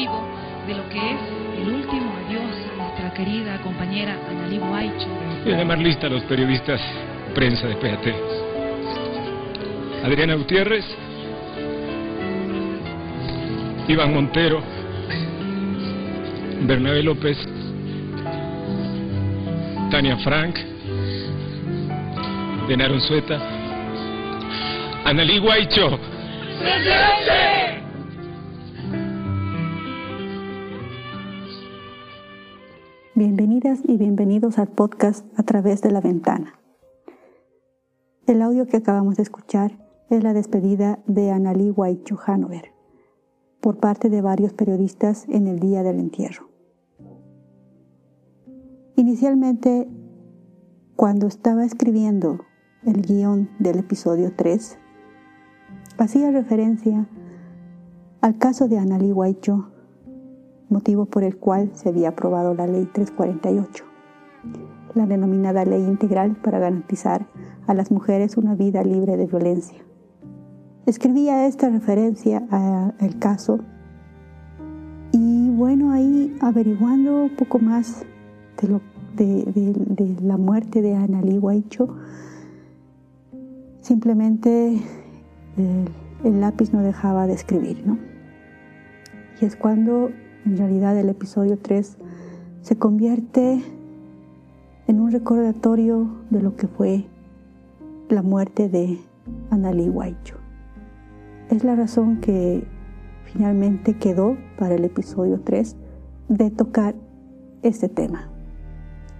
vivo de lo que es el último adiós a nuestra querida compañera Analí Guaycho. Y además lista a los periodistas prensa de PAT. Adriana Gutiérrez, Iván Montero, Bernabé López, Tania Frank, Denaron Sueta, Analí Guaycho. Y bienvenidos al podcast A través de la ventana. El audio que acabamos de escuchar es la despedida de Analí Guaycho Hanover por parte de varios periodistas en el día del entierro. Inicialmente, cuando estaba escribiendo el guion del episodio 3, hacía referencia al caso de Analí Guaycho, motivo por el cual se había aprobado la Ley 348, la denominada Ley Integral para garantizar a las mujeres una vida libre de violencia. Escribía esta referencia al caso y bueno, ahí averiguando un poco más de, lo, de, la muerte de Analí Guaycho, simplemente el, el, lápiz no dejaba de escribir, ¿no? Y es cuando en realidad el episodio 3 se convierte en un recordatorio de lo que fue la muerte de Analí Guaycho. Es la razón que finalmente quedó para el episodio 3 de tocar este tema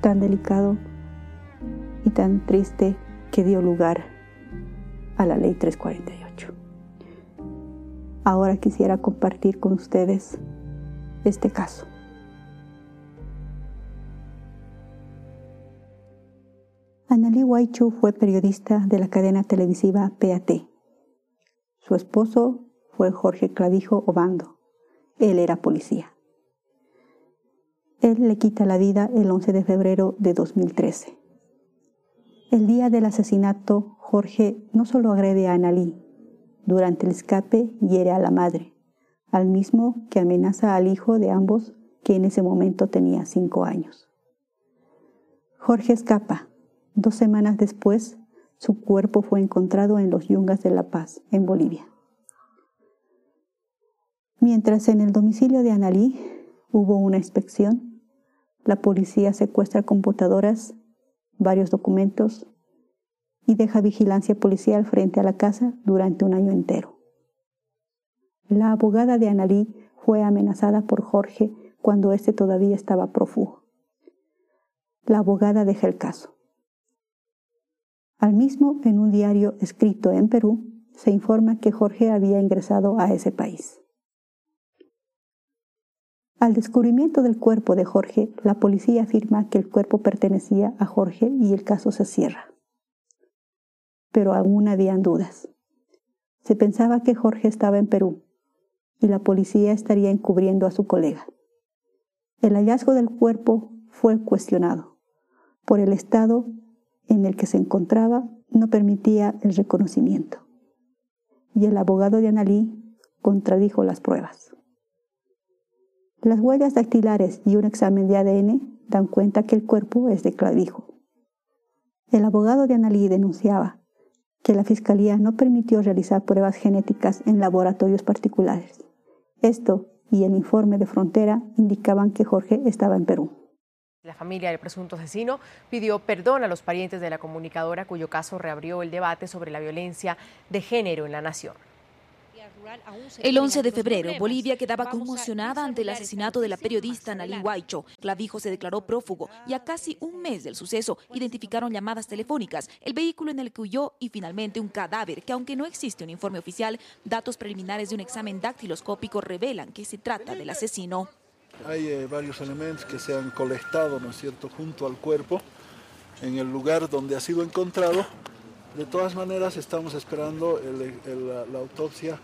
tan delicado y tan triste que dio lugar a la ley 348. Ahora quisiera compartir con ustedes este caso. Annalí Huaychu fue periodista de la cadena televisiva PAT. Su esposo fue Jorge Clavijo Obando. Él era policía. Él le quita la vida el 11 de febrero de 2013. El día del asesinato, Jorge no solo agrede a Annalí, durante el escape hiere a la madre, al mismo que amenaza al hijo de ambos que en ese momento tenía cinco años. Jorge escapa. Dos semanas después, su cuerpo fue encontrado en los Yungas de La Paz, en Bolivia. Mientras en el domicilio de Analí hubo una inspección, la policía secuestra computadoras, varios documentos y deja vigilancia policial frente a la casa durante un año entero. La abogada de Analí fue amenazada por Jorge cuando éste todavía estaba prófugo. La abogada deja el caso. Al mismo, en un diario escrito en Perú, se informa que Jorge había ingresado a ese país. Al descubrimiento del cuerpo de Jorge, la policía afirma que el cuerpo pertenecía a Jorge y el caso se cierra. Pero aún habían dudas. Se pensaba que Jorge estaba en Perú y la policía estaría encubriendo a su colega. El hallazgo del cuerpo fue cuestionado. Por el estado en el que se encontraba no permitía el reconocimiento. Y el abogado de Analí contradijo las pruebas. Las huellas dactilares y un examen de ADN dan cuenta que el cuerpo es de clavijo. El abogado de Analí denunciaba que la Fiscalía no permitió realizar pruebas genéticas en laboratorios particulares. Esto y el informe de frontera indicaban que Jorge estaba en Perú. La familia del presunto asesino pidió perdón a los parientes de la comunicadora cuyo caso reabrió el debate sobre la violencia de género en la nación. El 11 de febrero, Bolivia quedaba conmocionada ante el asesinato de la periodista Nalí Huaycho. Clavijo se declaró prófugo y a casi un mes del suceso identificaron llamadas telefónicas, el vehículo en el que huyó y finalmente un cadáver que aunque no existe un informe oficial, datos preliminares de un examen dactiloscópico revelan que se trata del asesino. Hay eh, varios elementos que se han colectado, ¿no es cierto?, junto al cuerpo en el lugar donde ha sido encontrado. De todas maneras, estamos esperando la autopsia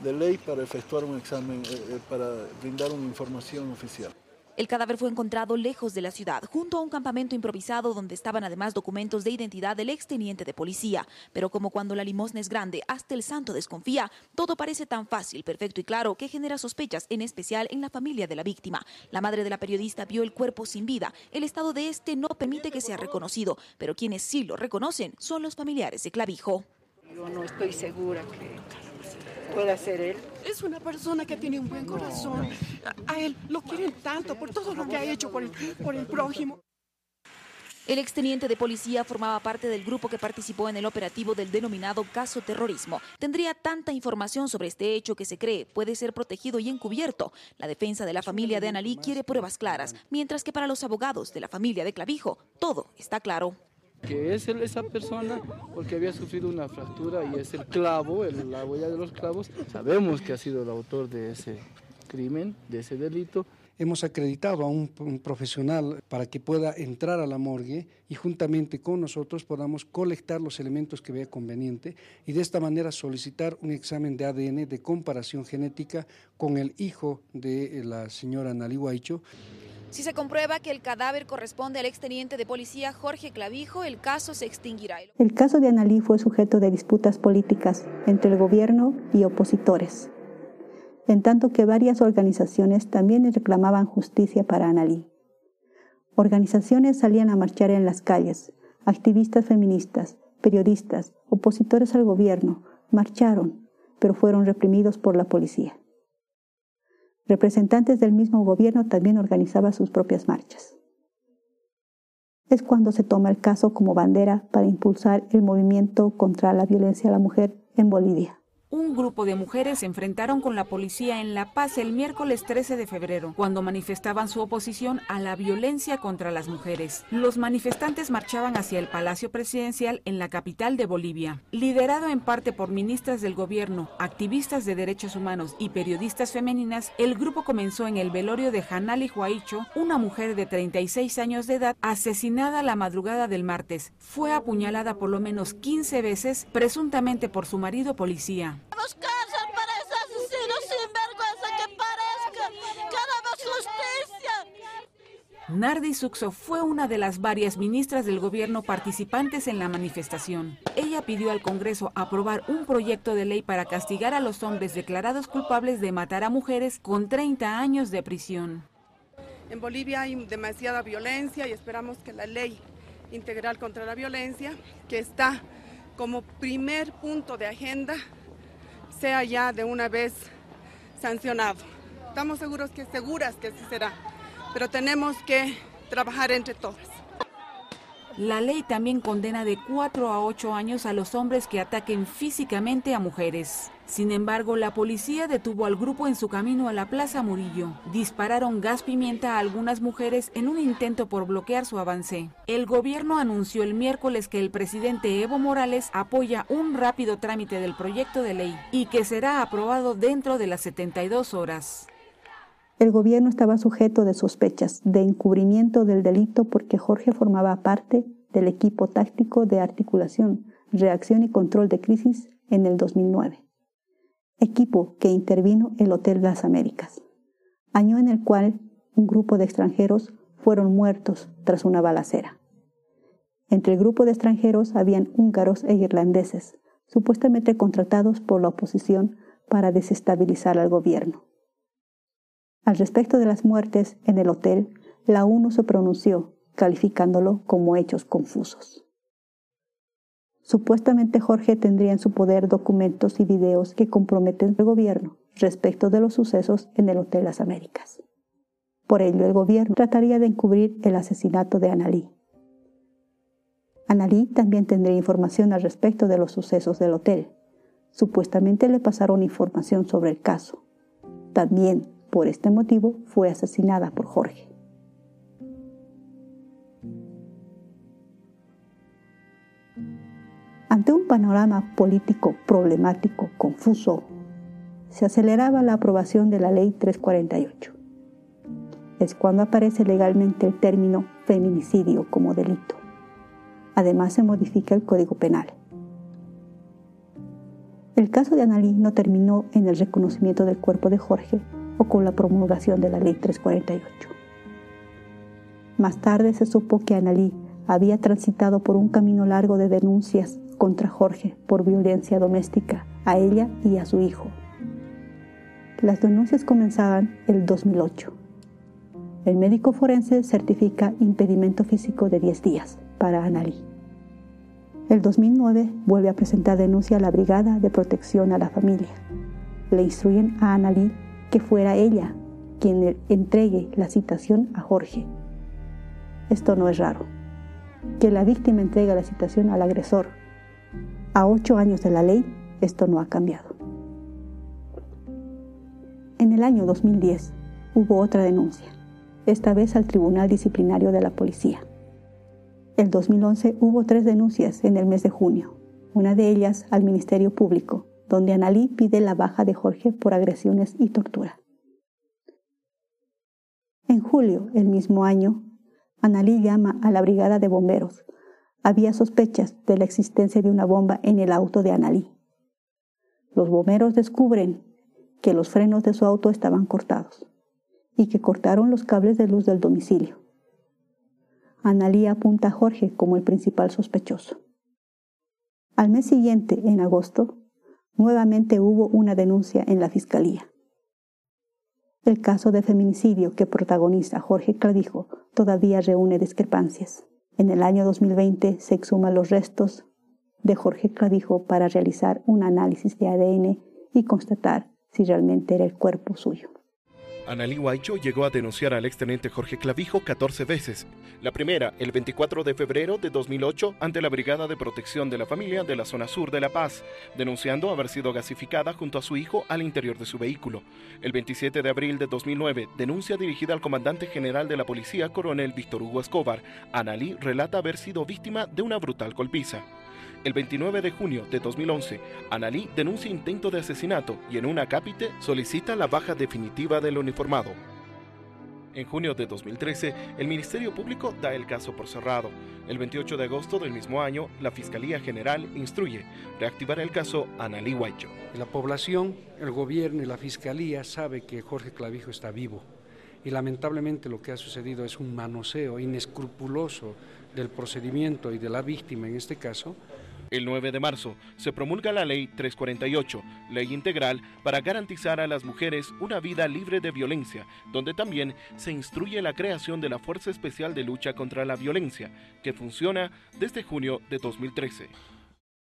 de ley para efectuar un examen, eh, eh, para brindar una información oficial. El cadáver fue encontrado lejos de la ciudad, junto a un campamento improvisado donde estaban además documentos de identidad del exteniente de policía. Pero como cuando la limosna es grande, hasta el santo desconfía, todo parece tan fácil, perfecto y claro que genera sospechas, en especial en la familia de la víctima. La madre de la periodista vio el cuerpo sin vida. El estado de este no permite que sea reconocido, pero quienes sí lo reconocen son los familiares de Clavijo. Yo no estoy segura que pueda ser él. Es una persona que tiene un buen corazón. A él lo quieren tanto por todo lo que ha hecho por el, por el prójimo. El exteniente de policía formaba parte del grupo que participó en el operativo del denominado caso terrorismo. Tendría tanta información sobre este hecho que se cree puede ser protegido y encubierto. La defensa de la familia de Analí quiere pruebas claras, mientras que para los abogados de la familia de Clavijo todo está claro que es esa persona porque había sufrido una fractura y es el clavo, la huella de los clavos. Sabemos que ha sido el autor de ese crimen, de ese delito. Hemos acreditado a un, profesional para que pueda entrar a la morgue y juntamente con nosotros podamos colectar los elementos que vea conveniente y de esta manera solicitar un examen de ADN de comparación genética con el hijo de la señora Nali Huaycho. Si se comprueba que el cadáver corresponde al exteniente de policía Jorge Clavijo, el caso se extinguirá. El caso de Analí fue sujeto de disputas políticas entre el gobierno y opositores, en tanto que varias organizaciones también reclamaban justicia para Analí. Organizaciones salían a marchar en las calles, activistas feministas, periodistas, opositores al gobierno, marcharon, pero fueron reprimidos por la policía. Representantes del mismo gobierno también organizaban sus propias marchas. Es cuando se toma el caso como bandera para impulsar el movimiento contra la violencia a la mujer en Bolivia un grupo de mujeres se enfrentaron con la policía en La Paz el miércoles 13 de febrero, cuando manifestaban su oposición a la violencia contra las mujeres. Los manifestantes marchaban hacia el Palacio Presidencial en la capital de Bolivia. Liderado en parte por ministras del gobierno, activistas de derechos humanos y periodistas femeninas, el grupo comenzó en el velorio de Hanali Huaicho, una mujer de 36 años de edad asesinada la madrugada del martes. Fue apuñalada por lo menos 15 veces, presuntamente por su marido policía. Queremos cárcel para ese asesino sin vergüenza que parezca. Queremos justicia. Nardi Suxo fue una de las varias ministras del gobierno participantes en la manifestación. Ella pidió al Congreso aprobar un proyecto de ley para castigar a los hombres declarados culpables de matar a mujeres con 30 años de prisión. En Bolivia hay demasiada violencia y esperamos que la ley integral contra la violencia, que está como primer punto de agenda sea ya de una vez sancionado. Estamos seguros que seguras que así será, pero tenemos que trabajar entre todas. La ley también condena de 4 a 8 años a los hombres que ataquen físicamente a mujeres. Sin embargo, la policía detuvo al grupo en su camino a la Plaza Murillo. Dispararon gas pimienta a algunas mujeres en un intento por bloquear su avance. El gobierno anunció el miércoles que el presidente Evo Morales apoya un rápido trámite del proyecto de ley y que será aprobado dentro de las 72 horas. El gobierno estaba sujeto de sospechas de encubrimiento del delito porque Jorge formaba parte del equipo táctico de articulación, reacción y control de crisis en el 2009, equipo que intervino el Hotel Las Américas, año en el cual un grupo de extranjeros fueron muertos tras una balacera. Entre el grupo de extranjeros habían húngaros e irlandeses, supuestamente contratados por la oposición para desestabilizar al gobierno. Al respecto de las muertes en el hotel, la ONU se pronunció, calificándolo como hechos confusos. Supuestamente Jorge tendría en su poder documentos y videos que comprometen al gobierno respecto de los sucesos en el Hotel Las Américas. Por ello, el gobierno trataría de encubrir el asesinato de Analí. Analí también tendría información al respecto de los sucesos del hotel. Supuestamente le pasaron información sobre el caso. También por este motivo fue asesinada por Jorge. Panorama político problemático, confuso, se aceleraba la aprobación de la Ley 348. Es cuando aparece legalmente el término feminicidio como delito. Además se modifica el Código Penal. El caso de Analí no terminó en el reconocimiento del cuerpo de Jorge, o con la promulgación de la Ley 348. Más tarde se supo que Analí había transitado por un camino largo de denuncias contra Jorge por violencia doméstica a ella y a su hijo. Las denuncias comenzaban el 2008. El médico forense certifica impedimento físico de 10 días para Analí. El 2009 vuelve a presentar denuncia a la Brigada de Protección a la Familia. Le instruyen a Analí que fuera ella quien entregue la citación a Jorge. Esto no es raro. Que la víctima entregue la citación al agresor. A ocho años de la ley, esto no ha cambiado. En el año 2010 hubo otra denuncia, esta vez al Tribunal Disciplinario de la Policía. El 2011 hubo tres denuncias en el mes de junio, una de ellas al Ministerio Público, donde Analí pide la baja de Jorge por agresiones y tortura. En julio, el mismo año, Analí llama a la brigada de bomberos. Había sospechas de la existencia de una bomba en el auto de Analí. Los bomberos descubren que los frenos de su auto estaban cortados y que cortaron los cables de luz del domicilio. Analí apunta a Jorge como el principal sospechoso. Al mes siguiente, en agosto, nuevamente hubo una denuncia en la fiscalía. El caso de feminicidio que protagoniza Jorge Clavijo todavía reúne discrepancias. En el año 2020 se exhuman los restos de Jorge Clavijo para realizar un análisis de ADN y constatar si realmente era el cuerpo suyo. Analí Huaycho llegó a denunciar al exteniente Jorge Clavijo 14 veces. La primera, el 24 de febrero de 2008, ante la Brigada de Protección de la Familia de la zona sur de La Paz, denunciando haber sido gasificada junto a su hijo al interior de su vehículo. El 27 de abril de 2009, denuncia dirigida al comandante general de la policía, coronel Víctor Hugo Escobar. Analí relata haber sido víctima de una brutal golpiza. El 29 de junio de 2011, Analí denuncia intento de asesinato y en un acápite solicita la baja definitiva del uniformado. En junio de 2013, el Ministerio Público da el caso por cerrado. El 28 de agosto del mismo año, la Fiscalía General instruye reactivar el caso Analí Huaycho. La población, el gobierno y la Fiscalía sabe que Jorge Clavijo está vivo y lamentablemente lo que ha sucedido es un manoseo inescrupuloso del procedimiento y de la víctima en este caso, el 9 de marzo se promulga la Ley 348, ley integral para garantizar a las mujeres una vida libre de violencia, donde también se instruye la creación de la Fuerza Especial de Lucha contra la Violencia, que funciona desde junio de 2013.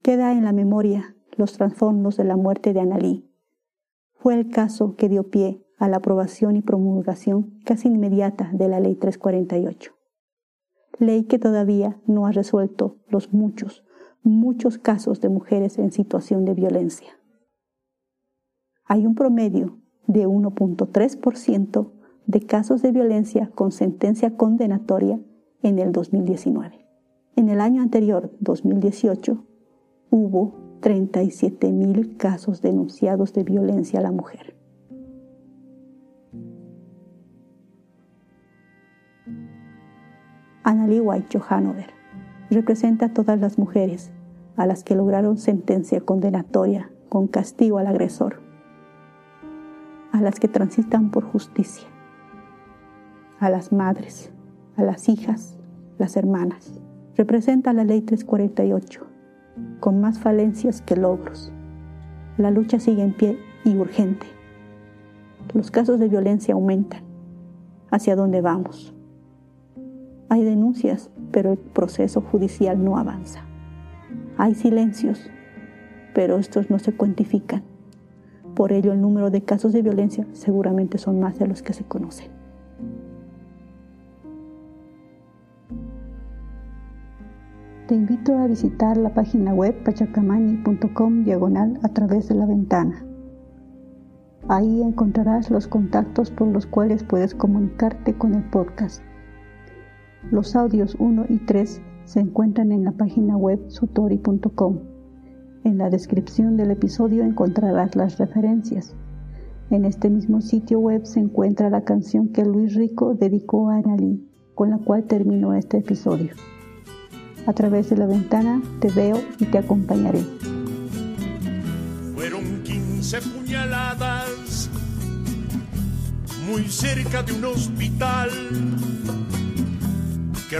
Queda en la memoria los trasfondos de la muerte de Analí. Fue el caso que dio pie a la aprobación y promulgación casi inmediata de la Ley 348. Ley que todavía no ha resuelto los muchos muchos casos de mujeres en situación de violencia. Hay un promedio de 1.3% de casos de violencia con sentencia condenatoria en el 2019. En el año anterior, 2018, hubo 37.000 casos denunciados de violencia a la mujer. Annalie White Hanover representa a todas las mujeres a las que lograron sentencia condenatoria con castigo al agresor, a las que transitan por justicia, a las madres, a las hijas, las hermanas. Representa la ley 348, con más falencias que logros. La lucha sigue en pie y urgente. Los casos de violencia aumentan. ¿Hacia dónde vamos? Hay denuncias, pero el proceso judicial no avanza. Hay silencios, pero estos no se cuantifican. Por ello, el número de casos de violencia seguramente son más de los que se conocen. Te invito a visitar la página web pachacamani.com diagonal a través de la ventana. Ahí encontrarás los contactos por los cuales puedes comunicarte con el podcast. Los audios 1 y 3 se encuentran en la página web sutori.com. En la descripción del episodio encontrarás las referencias. En este mismo sitio web se encuentra la canción que Luis Rico dedicó a Analí, con la cual terminó este episodio. A través de la ventana te veo y te acompañaré. Fueron 15 puñaladas muy cerca de un hospital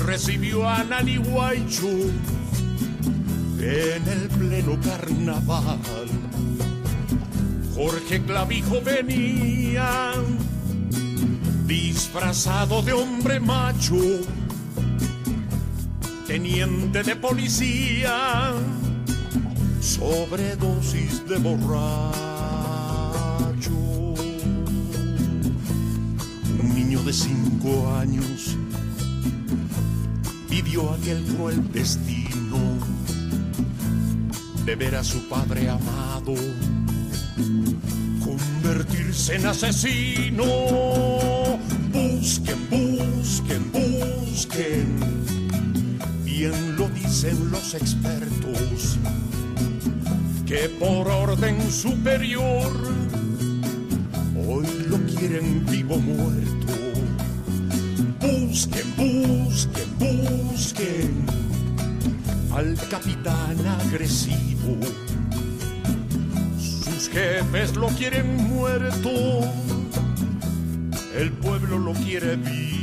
recibió a Nani Guaychu en el pleno carnaval. Jorge Clavijo venía disfrazado de hombre macho, teniente de policía, sobredosis de borracho. Un niño de cinco años pidió aquel cruel destino de ver a su padre amado convertirse en asesino. Busquen, busquen, busquen. Bien lo dicen los expertos, que por orden superior hoy lo quieren vivo muerto. Busquen, busquen, busquen al capitán agresivo. Sus jefes lo quieren muerto, el pueblo lo quiere vivo.